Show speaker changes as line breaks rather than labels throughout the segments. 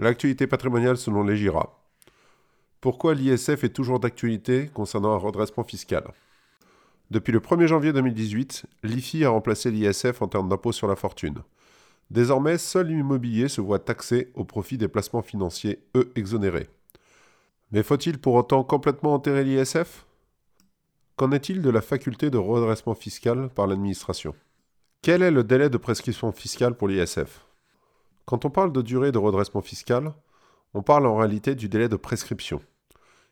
L'actualité patrimoniale selon les GIRA. Pourquoi l'ISF est toujours d'actualité concernant un redressement fiscal? Depuis le 1er janvier 2018, l'IFI a remplacé l'ISF en termes d'impôt sur la fortune. Désormais, seul l'immobilier se voit taxé au profit des placements financiers, eux exonérés. Mais faut-il pour autant complètement enterrer l'ISF Qu'en est-il de la faculté de redressement fiscal par l'administration? Quel est le délai de prescription fiscale pour l'ISF quand on parle de durée de redressement fiscal, on parle en réalité du délai de prescription.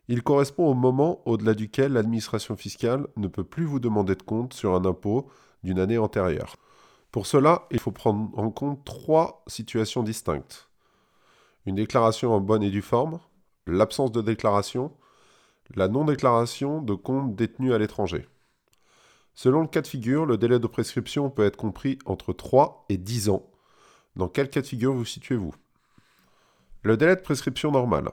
Il correspond au moment au-delà duquel l'administration fiscale ne peut plus vous demander de compte sur un impôt d'une année antérieure. Pour cela, il faut prendre en compte trois situations distinctes. Une déclaration en bonne et due forme, l'absence de déclaration, la non-déclaration de comptes détenus à l'étranger. Selon le cas de figure, le délai de prescription peut être compris entre 3 et 10 ans, dans quel cas de figure vous situez-vous? Le délai de prescription normal.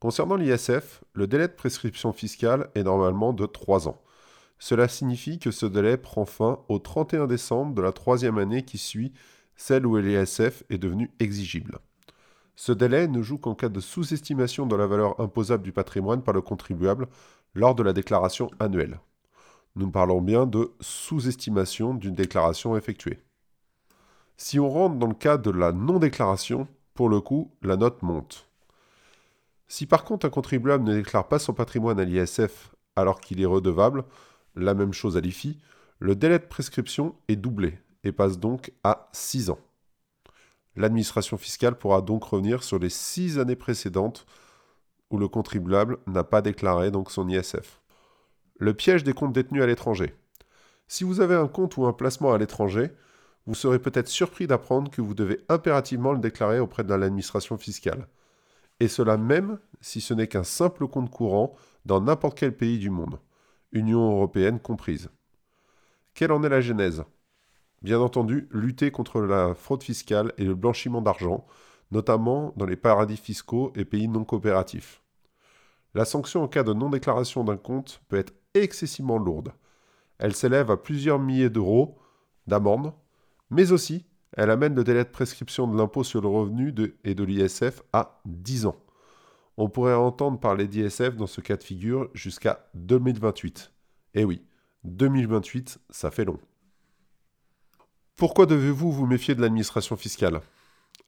Concernant l'ISF, le délai de prescription fiscale est normalement de 3 ans. Cela signifie que ce délai prend fin au 31 décembre de la troisième année qui suit celle où l'ISF est devenu exigible. Ce délai ne joue qu'en cas de sous-estimation de la valeur imposable du patrimoine par le contribuable lors de la déclaration annuelle. Nous parlons bien de sous-estimation d'une déclaration effectuée. Si on rentre dans le cas de la non-déclaration, pour le coup, la note monte. Si par contre un contribuable ne déclare pas son patrimoine à l'ISF alors qu'il est redevable, la même chose à l'IFI, le délai de prescription est doublé et passe donc à 6 ans. L'administration fiscale pourra donc revenir sur les 6 années précédentes où le contribuable n'a pas déclaré donc son ISF. Le piège des comptes détenus à l'étranger. Si vous avez un compte ou un placement à l'étranger, vous serez peut-être surpris d'apprendre que vous devez impérativement le déclarer auprès de l'administration fiscale. Et cela même si ce n'est qu'un simple compte courant dans n'importe quel pays du monde, Union européenne comprise. Quelle en est la genèse? Bien entendu, lutter contre la fraude fiscale et le blanchiment d'argent, notamment dans les paradis fiscaux et pays non coopératifs. La sanction en cas de non-déclaration d'un compte peut être excessivement lourde. Elle s'élève à plusieurs milliers d'euros d'amende mais aussi, elle amène le délai de prescription de l'impôt sur le revenu et de l'ISF à 10 ans. On pourrait entendre parler d'ISF dans ce cas de figure jusqu'à 2028. Eh oui, 2028, ça fait long. Pourquoi devez-vous vous méfier de l'administration fiscale?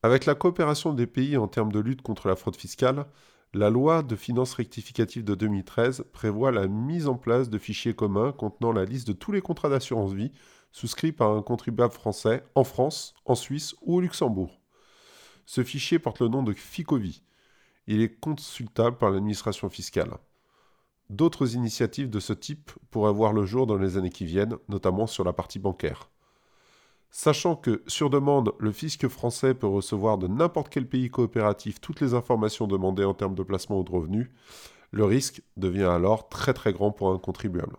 Avec la coopération des pays en termes de lutte contre la fraude fiscale, la loi de finances rectificative de 2013 prévoit la mise en place de fichiers communs contenant la liste de tous les contrats d'assurance vie souscrits par un contribuable français en France, en Suisse ou au Luxembourg. Ce fichier porte le nom de FICOVI. Il est consultable par l'administration fiscale. D'autres initiatives de ce type pourraient voir le jour dans les années qui viennent, notamment sur la partie bancaire. Sachant que, sur demande, le fisc français peut recevoir de n'importe quel pays coopératif toutes les informations demandées en termes de placement ou de revenus, le risque devient alors très très grand pour un contribuable.